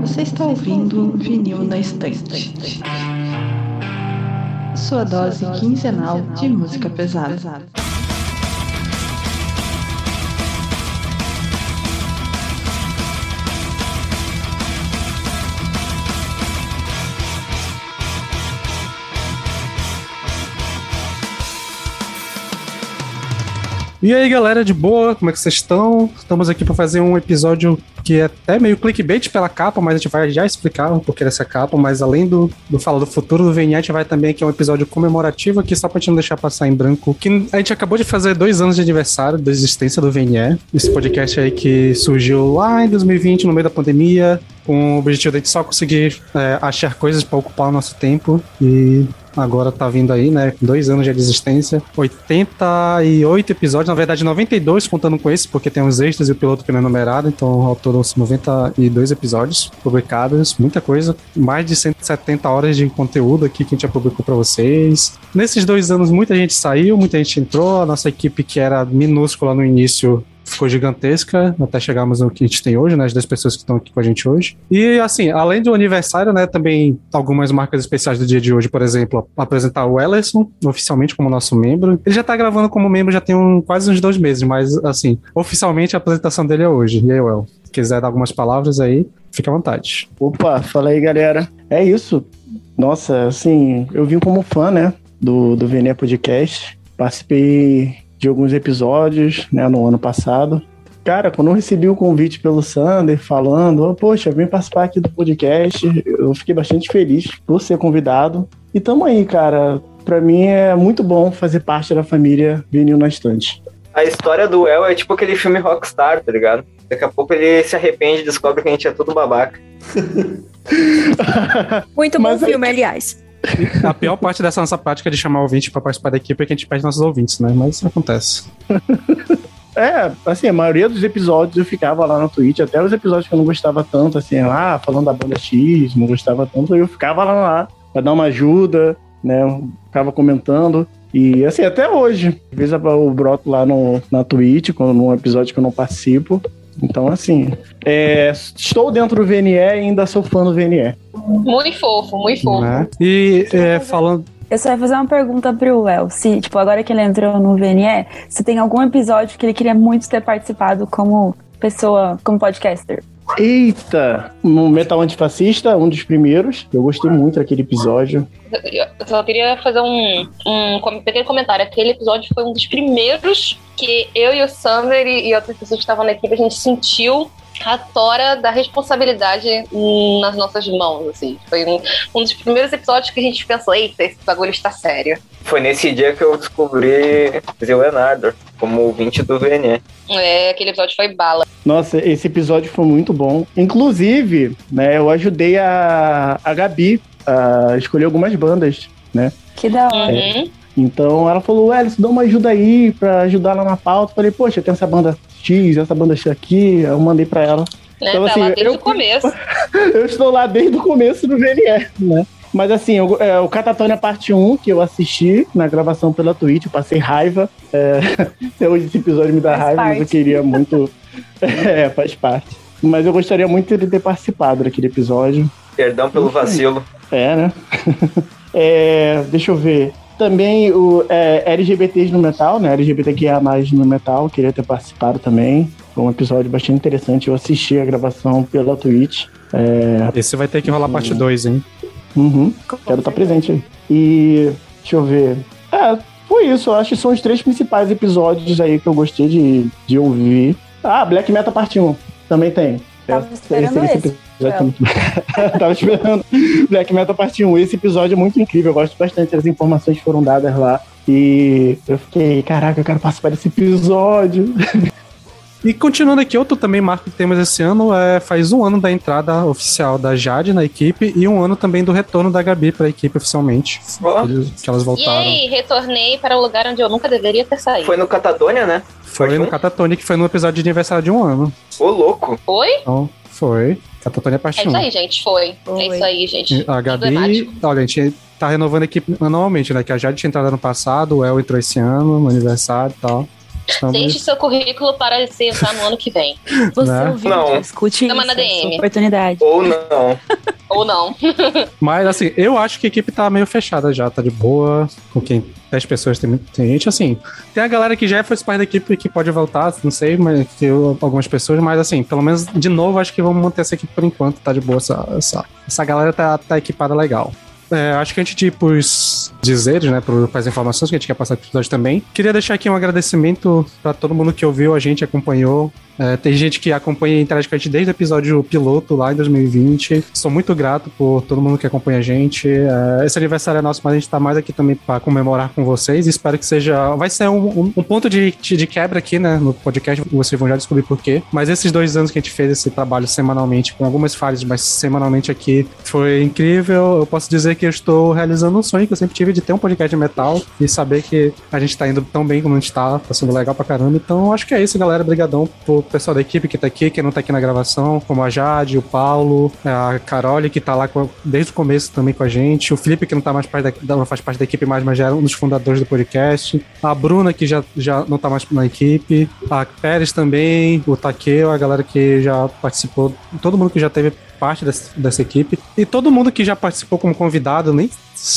Você está ouvindo Vinil na Estante. Sua dose quinzenal de música pesada. E aí, galera, de boa? Como é que vocês estão? Estamos aqui para fazer um episódio que é até meio clickbait pela capa, mas a gente vai já explicar um pouquinho dessa capa, mas além do, do falar do futuro do gente vai também aqui um episódio comemorativo aqui, só pra gente não deixar passar em branco, que a gente acabou de fazer dois anos de aniversário da existência do VNE, esse podcast aí que surgiu lá em 2020, no meio da pandemia, com o objetivo de a gente só conseguir é, achar coisas para ocupar o nosso tempo e agora tá vindo aí, né? Dois anos de existência. 88 episódios, na verdade 92 contando com esse, porque tem os extras e o piloto que não é numerado, então ao todo 92 episódios publicados, muita coisa. Mais de 170 horas de conteúdo aqui que a gente já publicou para vocês. Nesses dois anos muita gente saiu, muita gente entrou, a nossa equipe que era minúscula no início ficou gigantesca até chegarmos no que a gente tem hoje, né? As 10 pessoas que estão aqui com a gente hoje. E, assim, além do aniversário, né? Também algumas marcas especiais do dia de hoje, por exemplo, apresentar o Ellerson oficialmente como nosso membro. Ele já tá gravando como membro já tem um, quase uns dois meses, mas, assim, oficialmente a apresentação dele é hoje. E aí, se quiser dar algumas palavras aí, fica à vontade. Opa, fala aí, galera. É isso. Nossa, assim, eu vim como fã, né? Do, do Vené Podcast. Participei de alguns episódios, né, no ano passado. Cara, quando eu recebi o convite pelo Sander falando, oh, poxa, vem participar aqui do podcast, eu fiquei bastante feliz por ser convidado. E tamo aí, cara. Pra mim é muito bom fazer parte da família Vinil na Estante. A história do El é tipo aquele filme Rockstar, tá ligado? Daqui a pouco ele se arrepende e descobre que a gente é tudo babaca. Muito bom Mas filme, é... aliás. A pior parte dessa nossa prática de chamar ouvinte para participar da equipe é que a gente perde nossos ouvintes, né? Mas acontece. É, assim, a maioria dos episódios eu ficava lá no Twitch, até os episódios que eu não gostava tanto, assim, lá, falando da banda X, não gostava tanto, eu ficava lá, lá pra dar uma ajuda, né? ficava comentando. E assim, até hoje, às vezes eu broto lá no, na Twitch, num episódio que eu não participo. Então, assim, é, estou dentro do VNE e ainda sou fã do VNE. Muito fofo, muito fofo. Né? E é, falando. Eu só ia fazer uma pergunta pro El. Se, tipo, agora que ele entrou no VNE, se tem algum episódio que ele queria muito ter participado como pessoa, como podcaster? Eita! No Metal Antifascista, um dos primeiros. Eu gostei muito daquele episódio. Eu só queria fazer um, um pequeno comentário. Aquele episódio foi um dos primeiros que eu e o Sander e, outras pessoas que estavam na equipe, a gente sentiu a tora da responsabilidade nas nossas mãos, assim. Foi um, um dos primeiros episódios que a gente pensou, eita, esse bagulho está sério. Foi nesse dia que eu descobri Zé Leonardo como ouvinte do VNE. É, aquele episódio foi bala. Nossa, esse episódio foi muito bom. Inclusive, né, eu ajudei a, a Gabi a escolher algumas bandas, né? Que da hora. Uhum. Então ela falou, Elis, dá uma ajuda aí pra ajudar lá na pauta. Eu falei, poxa, tem essa banda X, essa banda X aqui. Eu mandei pra ela. Né, então, tá assim, lá desde eu, o começo. eu estou lá desde o começo do VNR, né? Mas assim, eu, é, o Catatônia Parte 1, que eu assisti na gravação pela Twitch, eu passei raiva. É, até hoje esse episódio me dá faz raiva, parte. mas eu queria muito. é, faz parte. Mas eu gostaria muito de ter participado daquele episódio. Perdão pelo vacilo. É, né? é, deixa eu ver. Também o é, LGBTs no metal, né? LGBTQIA mais no metal, queria ter participado também. Foi um episódio bastante interessante. Eu assisti a gravação pela Twitch. É... Esse vai ter que rolar parte 2, hein? Uhum. Quero estar presente aí. E deixa eu ver. É, foi isso. Eu acho que são os três principais episódios aí que eu gostei de, de ouvir. Ah, Black Metal Parte 1 também tem. Tava esperando esse. esse. Tava esperando Black Metal Parte 1. Esse episódio é muito incrível. Eu gosto bastante das informações que foram dadas lá. E eu fiquei, caraca, eu quero participar desse episódio. E continuando aqui, outro também marco que temos esse ano é faz um ano da entrada oficial da Jade na equipe e um ano também do retorno da Gabi para a equipe oficialmente. Oh. Que elas voltaram. E aí, retornei para o lugar onde eu nunca deveria ter saído. Foi no Catatonia, né? Foi, foi no Catatonia, que foi no episódio de aniversário de um ano. Ô, louco. Foi? Então, foi. Catatonia parte É isso aí, gente, foi. foi. É isso aí, gente. A Gabi, olha, a gente tá renovando a equipe anualmente, né? Que a Jade tinha entrado ano passado, o El entrou esse ano, no aniversário e tal. Estamos... Deixe seu currículo para se entrar no ano que vem. Você Né? ouviu, Não. escute Chama isso, na é sua DM. oportunidade. Ou não. Ou não. Mas assim, eu acho que a equipe tá meio fechada já, tá de boa. Com quem 10 pessoas tem, muito- tem gente, assim. Tem a galera que já foi parte da equipe que pode voltar, não sei, mas que eu- algumas pessoas, mas assim, pelo menos de novo, acho que vamos manter essa equipe por enquanto, tá de boa. Essa, essa, essa galera tá, tá equipada legal. É, acho que antes de ir pros dizeres, né, pro, pras informações que a gente quer passar pro episódio também, queria deixar aqui um agradecimento pra todo mundo que ouviu a gente, acompanhou. É, tem gente que acompanha e interage com a gente desde o episódio piloto lá em 2020. Sou muito grato por todo mundo que acompanha a gente. É, esse aniversário é nosso, mas a gente tá mais aqui também pra comemorar com vocês. Espero que seja. Vai ser um, um- um ponto de, de, quebra aqui, né, no podcast. Vocês vão já descobrir por quê. Mas esses dois anos que a gente fez esse trabalho semanalmente, com algumas falhas, mas semanalmente aqui, foi incrível. Eu posso dizer que eu estou realizando um sonho que eu sempre tive de ter um podcast de metal e saber que a gente tá indo tão bem como a gente tá, tá sendo legal pra caramba. Então, acho que é isso, galera. Obrigadão pro pessoal da equipe que tá aqui, que não tá aqui na gravação, como a Jade, o Paulo, a Carole, que tá lá com- desde o começo também com a gente, o Felipe, que não tá mais parte da, não faz parte da equipe mais, mas já era um dos fundadores do podcast, a Bruna, que já, já não tá mais na equipe, a Pérez também, o Takeo, a galera que já participou, todo mundo que já teve parte dessa, dessa equipe, e todo mundo que já participou como convidado, nem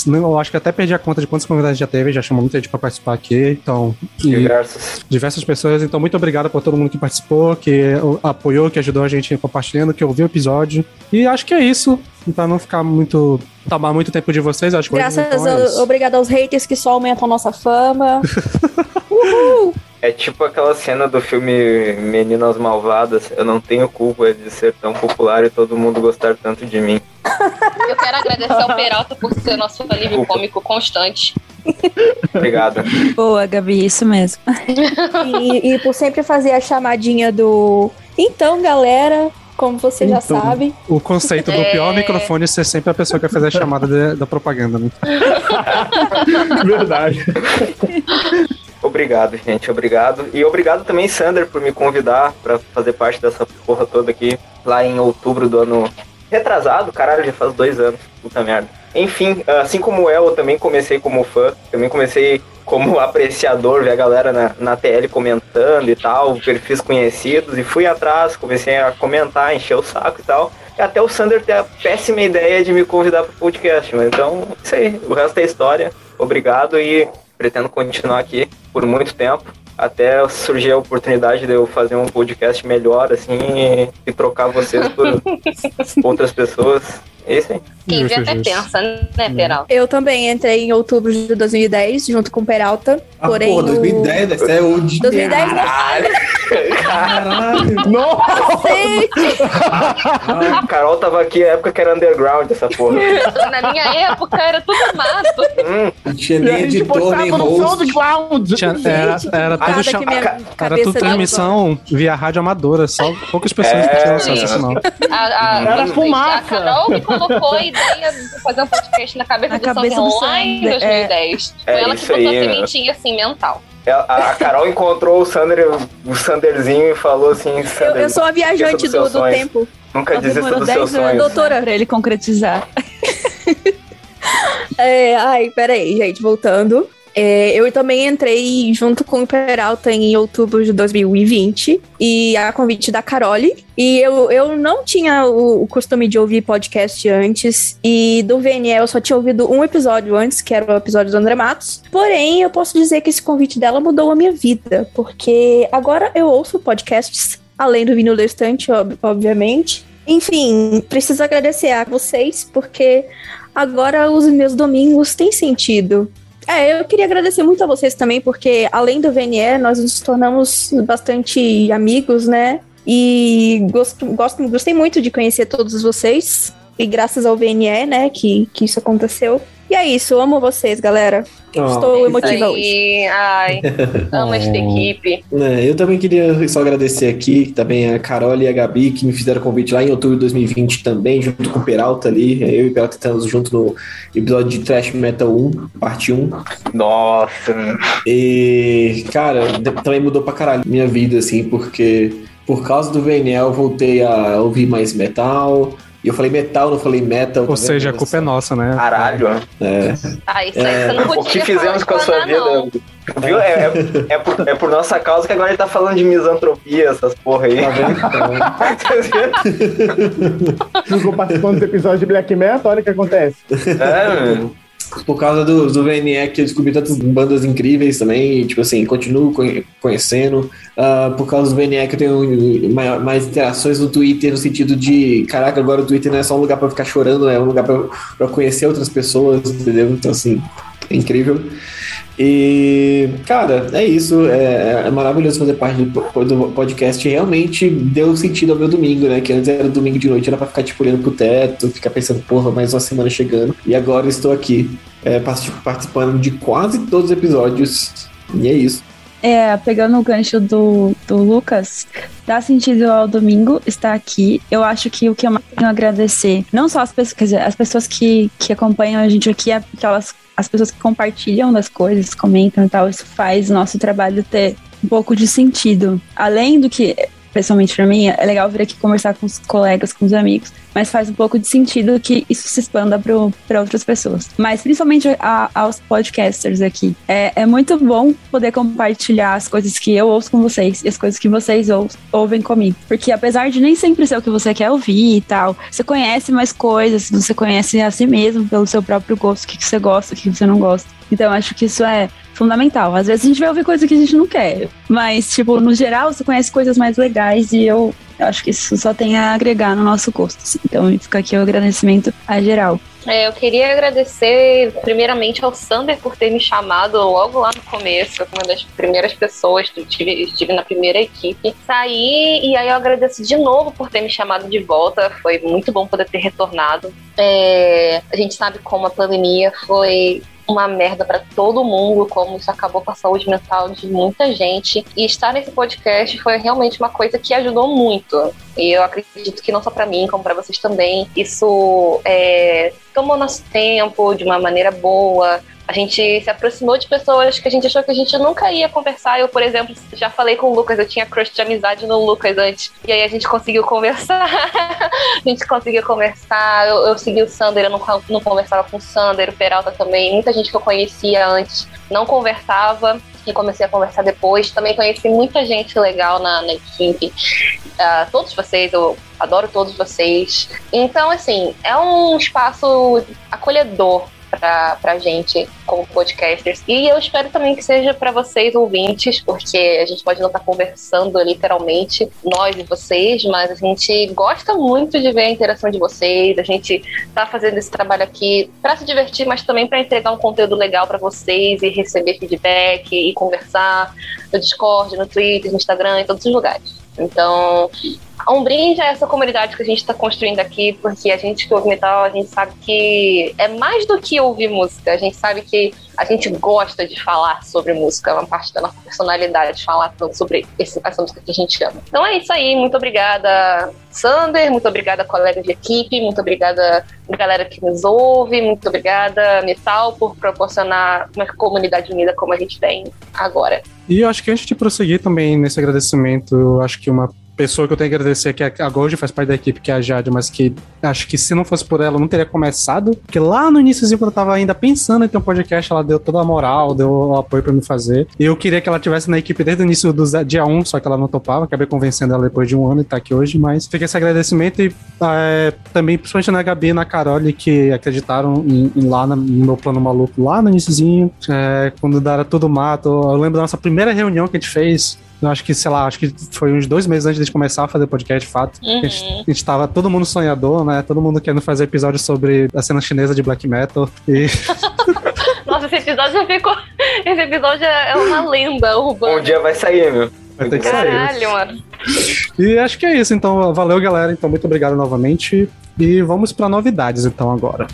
eu acho que até perdi a conta de quantos convidados já teve, já chamou muita gente pra participar aqui, então... e- Diversos. diversas pessoas. Então, muito obrigado por todo mundo que participou, que apoiou, que ajudou a gente compartilhando, que ouviu o episódio. E acho que é isso. Pra não ficar muito. tomar muito tempo de vocês, acho que hoje, Graças então, é a, isso. obrigado aos haters que só aumentam nossa fama. É tipo aquela cena do filme Meninas Malvadas. Eu não tenho culpa de ser tão popular e todo mundo gostar tanto de mim. Eu quero agradecer ao Peralta por ser nosso alívio cômico constante. Obrigado. Boa, Gabi, isso mesmo. e, e por sempre fazer a chamadinha do. Então, galera, como você já Então. sabe. O conceito do É. pior microfone ser sempre a pessoa que vai fazer a chamada de- da propaganda, né? Verdade. Obrigado, gente. Obrigado. E obrigado também, Sander, por me convidar pra fazer parte dessa porra toda aqui lá em outubro do ano retrasado. Caralho, já faz dois anos. Puta merda. Enfim, assim como eu, eu também comecei como fã. Também comecei como apreciador, ver a galera na, na TL comentando e tal, perfis conhecidos. E fui atrás, comecei a comentar, encher o saco e tal. E até o Sander ter a péssima ideia de me convidar pro podcast. Mas então, isso aí. O resto é história. Obrigado e pretendo continuar aqui por muito tempo. Até surgir a oportunidade de eu fazer um podcast melhor, assim, e, e trocar vocês por outras pessoas. É isso aí. Quem vê até pensa, né, Peralta? Eu também entrei em outubro de 2010, junto com o Peralta. Ah, porém, pô, o- 2010, deve ser o de 2010 não. Caralho. A Carol tava aqui na época que era underground essa porra. Na minha época era tudo mato. Hum, tinha nem editor, nem host. Tinha- era, era Nada cham- que minha cabeça transmissão via rádio amadora, só poucas pessoas É, que tinham acesso a a, Era fumaça. a Carol que colocou a ideia de fazer um podcast na cabeça Na do cabeça Sander do lá em Sander, é. 2010. É Foi ela que botou aí, a sementinha assim mental. a, a Carol encontrou o Sander, o Sanderzinho e falou assim: Eu, Sander, eu sou a viajante do, do tempo. nunca desista demorou dos 10 seus anos. sonhos. Doutora. Pra ele concretizar. É, ai, peraí, gente, voltando. É, eu também entrei junto com o Peralta em outubro de 2020 e a convite da Carole. E eu, eu não tinha o, o costume de ouvir podcast antes. E do VNE eu só tinha ouvido um episódio antes, que era o episódio do André Matos. Porém, eu posso dizer que esse convite dela mudou a minha vida, porque agora eu ouço podcasts, além do vinil da estante, ob- obviamente. Enfim, preciso agradecer a vocês, porque agora os meus domingos têm sentido. É, eu queria agradecer muito a vocês também, porque além do VNE, nós nos tornamos bastante amigos, né? E gosto, gosto, gostei muito de conhecer todos vocês. E graças ao VNE, né, que, que isso aconteceu. E é isso, amo vocês, galera. Ó, Estou emotiva hoje. Aí, ai, amo esta equipe. né, eu também queria só agradecer aqui também a Carol e a Gabi que me fizeram convite lá em outubro de 2020 também, junto com o Peralta ali. Eu e o Peralta estamos junto no episódio de Trash Metal 1, parte 1. Nossa, E, cara, também mudou pra caralho minha vida, assim, porque por causa do VNL eu voltei a ouvir mais metal, E eu falei metal, não falei metal. Ou tá seja, a culpa é nossa, né? Caralho. É. Ah, isso aí você não podia O que fizemos com a sua não. vida? Viu? É, é, é por, é por nossa causa que agora ele tá falando de misantropia, essas porra aí. Tá vendo? Tá vendo? Ficou participando do episódio de Black Metal, olha o que acontece. é, mano. Por causa do, do VNE que eu descobri tantas bandas incríveis também, e, tipo assim, continuo conhe- conhecendo. Ah, por causa do VNE que eu tenho maior- mais interações no Twitter, no sentido de, caraca, agora o Twitter não é só um lugar eu ficar chorando, é um lugar eu conhecer outras pessoas, entendeu? Então, assim, é incrível. E, cara, é isso. É, é maravilhoso fazer parte do, po- do podcast. Realmente deu sentido ao meu domingo, né? Que antes era domingo de noite, era pra ficar tipo olhando pro teto, ficar pensando, porra, mais uma semana chegando. E agora estou aqui, é, partic- participando de quase todos os episódios. E é isso. É, pegando o gancho do, do Lucas, dá sentido ao domingo estar aqui. Eu acho que o que eu mais tenho a agradecer, não só as pessoas, dizer, as pessoas que, que acompanham a gente aqui, é aquelas, as pessoas que compartilham das coisas, comentam e tal, isso faz o nosso trabalho ter um pouco de sentido. Além do que, pessoalmente pra mim, é legal vir aqui conversar com os colegas, com os amigos, mas faz um pouco de sentido que isso se expanda para outras pessoas. Mas principalmente a- aos podcasters aqui. É, é muito bom poder compartilhar as coisas que eu ouço com vocês e as coisas que vocês ou- ouvem comigo. Porque apesar de nem sempre ser o que você quer ouvir e tal, você conhece mais coisas, você conhece a si mesmo pelo seu próprio gosto, o que, você gosta, o que você não gosta. Então, acho que isso é fundamental. Às vezes a gente vai ouvir coisa que a gente não quer, mas, tipo, no geral, você conhece coisas mais legais e eu eu acho que isso só tem a agregar no nosso gosto. assim. Então, fica aqui o agradecimento a geral. É, eu queria agradecer primeiramente ao Sander por ter me chamado logo lá no começo. Uma das primeiras pessoas, estive, estive na primeira equipe. Saí e aí eu agradeço de novo por ter me chamado de volta. Foi muito bom poder ter retornado. É, a gente sabe como a pandemia foi uma merda pra todo mundo, como isso acabou com a saúde mental de muita gente. E estar nesse podcast foi realmente uma coisa que ajudou muito. E eu acredito que não só pra mim, como pra vocês também. Isso é, tomou nosso tempo de uma maneira boa. A gente se aproximou de pessoas que a gente achou que a gente nunca ia conversar. Eu, por exemplo, já falei com o Lucas, eu tinha crush de amizade no Lucas antes. E aí a gente conseguiu conversar. a gente conseguiu conversar. Eu, eu segui o Sander, eu não, não conversava com o Sander, o Peralta também. Muita gente que eu conhecia antes não conversava. E comecei a conversar depois. Também conheci muita gente legal na, na equipe. Ah, todos vocês, eu adoro todos vocês. Então, assim, é um espaço acolhedor pra, pra gente como podcasters. E eu espero também que seja para vocês ouvintes, porque a gente pode não estar conversando literalmente, nós e vocês, mas a gente gosta muito de ver a interação de vocês. A gente tá fazendo esse trabalho aqui para se divertir, mas também para entregar um conteúdo legal para vocês e receber feedback e conversar no Discord, no Twitter, no Instagram, em todos os lugares. Então, um brinde a essa comunidade que a gente está construindo aqui, porque a gente que ouve metal, a gente sabe que é mais do que ouvir música, a gente sabe que a gente gosta de falar sobre música, é uma parte da nossa personalidade falar sobre esse, essa música que a gente ama. Então é isso aí, muito obrigada, Sander, muito obrigada, colega de equipe, muito obrigada, galera que nos ouve, muito obrigada, Metal, por proporcionar uma comunidade unida como a gente tem agora. E eu acho que antes de prosseguir também nesse agradecimento, eu acho que uma pessoa que eu tenho que agradecer, que a Gold faz parte da equipe, que é a Jade, mas que acho que se não fosse por ela, não teria começado. Porque lá no início, quando eu tava ainda pensando em ter um podcast, ela deu toda a moral, deu o apoio pra me fazer. E eu queria que ela tivesse na equipe desde o início do dia 1, só que ela não topava. Acabei convencendo ela depois de um ano e tá aqui hoje, mas fica esse agradecimento e é, também, principalmente na Gabi e na Carole, que acreditaram em, em lá na- no meu plano maluco, lá no iníciozinho, é, quando era tudo mato. Eu lembro da nossa primeira reunião que a gente fez, eu acho que, sei lá, acho que foi uns dois meses antes de começar a fazer podcast, de fato. Uhum. A, gente, a gente tava todo mundo sonhador, né? Todo mundo querendo fazer episódio sobre a cena chinesa de black metal. E Nossa, esse episódio já ficou. Esse episódio é uma lenda urbana. Um dia vai sair, meu. vai ter que sair. Caralho, mano. E acho que é isso. Então, valeu, galera. Então, muito obrigado novamente. E vamos para novidades, então, agora.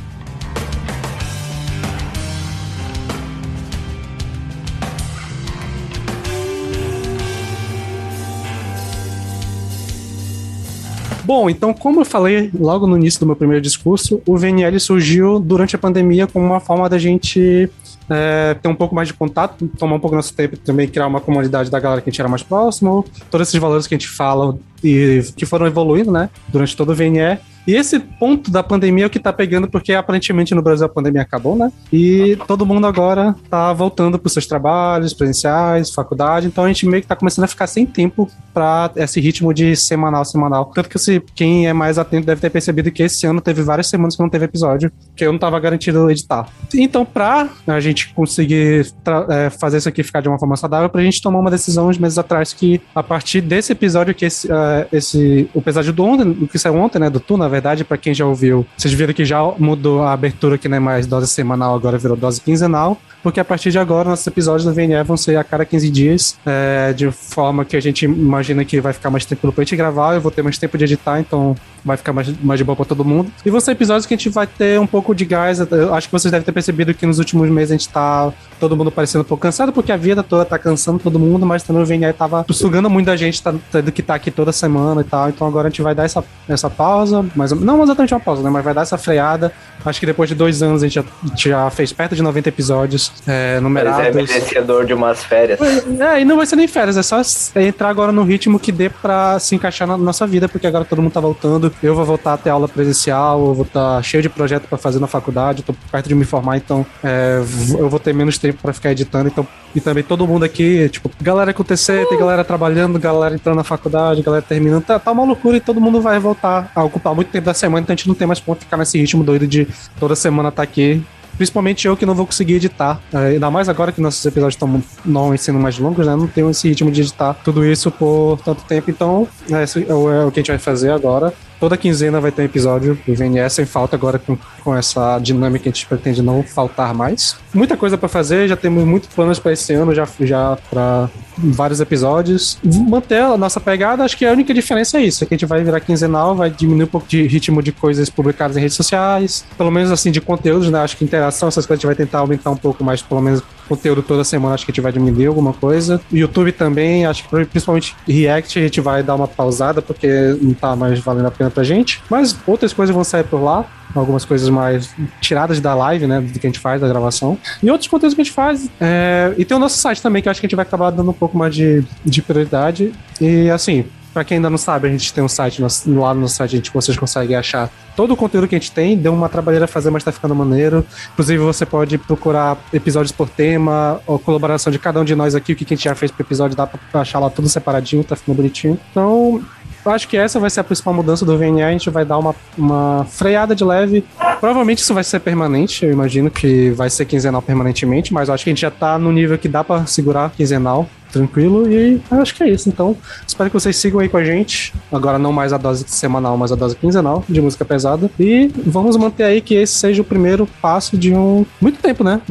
Bom, então, como eu falei logo no início do meu primeiro discurso, o VNL surgiu durante a pandemia como uma forma da gente é, ter um pouco mais de contato, tomar um pouco nosso tempo também, criar uma comunidade da galera que a gente era mais próximo, todos esses valores que a gente fala e que foram evoluindo, né, durante todo o VNE. E esse ponto da pandemia é o que tá pegando, porque aparentemente no Brasil a pandemia acabou, né? E todo mundo agora tá voltando pros seus trabalhos presenciais, faculdade, então a gente meio que tá começando a ficar sem tempo para esse ritmo de semanal, semanal. Tanto que se, quem é mais atento deve ter percebido que esse ano teve várias semanas que não teve episódio, que eu não tava garantido editar. Então, pra a gente conseguir é, fazer isso aqui ficar de uma forma saudável, pra gente tomar uma decisão uns meses atrás que a partir desse episódio, que esse, uh, esse o episódio do ontem, o que saiu ontem, né, do Tuna, verdade, para quem já ouviu, vocês viram que já mudou a abertura, que não é mais dose semanal, agora virou dose quinzenal, porque a partir de agora nossos episódios do VNE vão ser a cada 15 dias, é, de forma que a gente imagina que vai ficar mais tempo pra gente gravar, eu vou ter mais tempo de editar, então vai ficar mais, mais de boa pra todo mundo. E vão ser episódios que a gente vai ter um pouco de gás. Eu acho que vocês devem ter percebido que nos últimos meses a gente tá todo mundo parecendo um pouco cansado, porque a vida toda tá cansando todo mundo, mas também o VNE tava sugando muito da gente, tá, tendo que estar tá aqui toda semana e tal. Então agora a gente vai dar essa, essa pausa, mas não exatamente uma pausa, né? Mas vai dar essa freada. Acho que depois de dois anos a gente já, já fez perto de 90 episódios é, numerados. Mas é merecedor de umas férias. É, e não vai ser nem férias, é só entrar agora no ritmo que dê pra se encaixar na nossa vida, porque agora todo mundo tá voltando. Eu vou voltar a ter aula presencial, eu vou estar tá cheio de projeto para fazer na faculdade, tô perto de me formar, então é, eu vou ter menos tempo para ficar editando, então e também todo mundo aqui, tipo, galera com TC, tem galera trabalhando, galera entrando na faculdade, galera terminando, tá, tá uma loucura e todo mundo vai voltar a ocupar muito tempo da semana, então a gente não tem mais ponto de ficar nesse ritmo doido de toda semana estar tá aqui Principalmente eu que não vou conseguir editar. É, ainda mais agora que nossos episódios estão não sendo mais longos, né? Não tenho esse ritmo de editar tudo isso por tanto tempo. Então, é, esse é o é que a gente vai fazer agora. Toda quinzena vai ter um episódio do VNS sem falta agora com, com essa dinâmica que a gente pretende não faltar mais. Muita coisa para fazer, já temos muitos planos para esse ano, já, já para vários episódios. Manter a nossa pegada, acho que a única diferença é isso, é que a gente vai virar quinzenal, vai diminuir um pouco de ritmo de coisas publicadas em redes sociais, pelo menos assim de conteúdos, né? Acho que interação, essas coisas a gente vai tentar aumentar um pouco mais, pelo menos conteúdo toda semana, acho que a gente vai diminuir alguma coisa. YouTube também, acho que principalmente React a gente vai dar uma pausada porque não tá mais valendo a pena pra gente. Mas outras coisas vão sair por lá algumas coisas mais tiradas da live, né? Do que a gente faz, da gravação. E outros conteúdos que a gente faz. É... E tem o nosso site também, que eu acho que a gente vai acabar dando um pouco mais de, de prioridade. E assim, Pra quem ainda não sabe, a gente tem um site, lá no site a gente, vocês conseguem achar todo o conteúdo que a gente tem. Deu uma trabalheira fazer, mas tá ficando maneiro. Inclusive, você pode procurar episódios por tema, ou colaboração de cada um de nós aqui, o que a gente já fez pro episódio, dá pra achar lá tudo separadinho, tá ficando bonitinho. Então, eu acho que essa vai ser a principal mudança do VNA. A gente vai dar uma, uma freada de leve. Provavelmente isso vai ser permanente. Eu imagino que vai ser quinzenal permanentemente, mas eu acho que a gente já tá no nível que dá para segurar quinzenal tranquilo. E acho que é isso. Então, espero que vocês sigam aí com a gente. Agora não mais a dose semanal, mas a dose quinzenal de música pesada. E vamos manter aí que esse seja o primeiro passo de um. Muito tempo, né?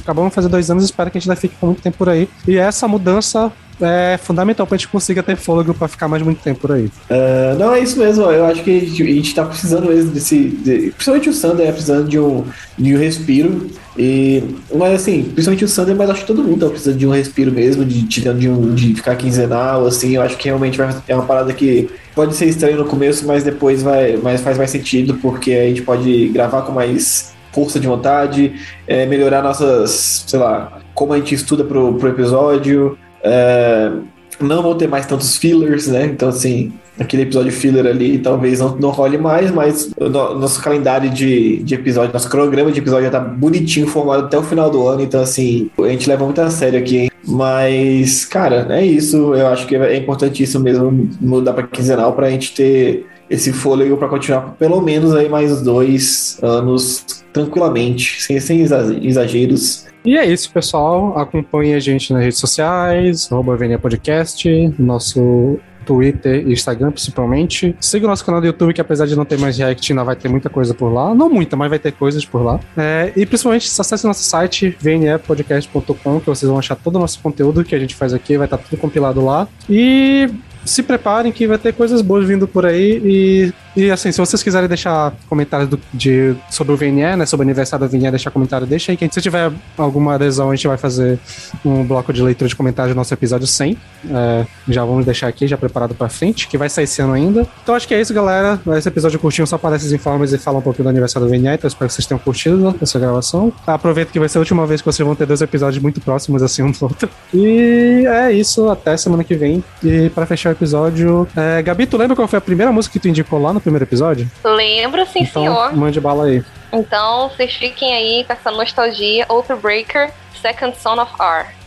Acabamos de fazer dois anos, espero que a gente ainda fique por muito tempo por aí. E essa mudança é fundamental pra gente conseguir ter fôlego pra ficar mais muito tempo por aí. Uh, não, é isso mesmo. Eu acho que a gente, a gente tá precisando mesmo desse. De, principalmente o Sander é precisando de um, de um respiro. E, mas assim, principalmente o Sander, mas acho que todo mundo tá precisando de um respiro mesmo, de, de, um, de ficar quinzenal, assim. Eu acho que realmente é uma parada que pode ser estranho no começo, mas depois vai, mas faz mais sentido, porque a gente pode gravar com mais força de vontade, é, melhorar nossas, sei lá, como a gente estuda pro, pro episódio. É, não vão ter mais tantos fillers, né? Então, assim, aquele episódio filler ali talvez não, não role mais, mas o nosso calendário de, de episódio, nosso cronograma de episódio já tá bonitinho, formado até o final do ano, então, assim, a gente leva muito a sério aqui, hein? Mas, cara, é isso. Eu acho que é importantíssimo mesmo mudar para quinzenal pra gente ter esse fôlego para continuar pelo menos aí mais dois anos tranquilamente, sem, sem exageros. E é isso, pessoal. Acompanhe a gente nas redes sociais, arroba Podcast, nosso Twitter e Instagram, principalmente. Siga o nosso canal do YouTube, que apesar de não ter mais React, ainda vai ter muita coisa por lá. Não muita, mas vai ter coisas por lá. É, e principalmente, acesse nosso site, vnepodcast.com, que vocês vão achar todo o nosso conteúdo que a gente faz aqui, vai estar tudo compilado lá. E se preparem que vai ter coisas boas vindo por aí e E assim, se vocês quiserem deixar comentários do- de, sobre o VNE, né? Sobre o aniversário do VNE, deixar comentário, deixa aí. Que se tiver alguma adesão, a gente vai fazer um bloco de leitura de comentários no nosso episódio 100. É, já vamos deixar aqui, já preparado pra frente, que vai sair esse ano ainda. Então acho que é isso, galera. Esse episódio curtinho só para esses informes e fala um pouquinho do aniversário do VNE. Então espero que vocês tenham curtido essa gravação. Aproveito que vai ser a última vez que vocês vão ter dois episódios muito próximos, assim, um do outro. E é isso, até semana que vem. E pra fechar o episódio, é, Gabi, tu lembra qual foi a primeira música que tu indicou lá no primeiro episódio? Lembro, sim, então, senhor. mande bala aí. Então, vocês fiquem aí com essa nostalgia. Breaker, Second Son of R.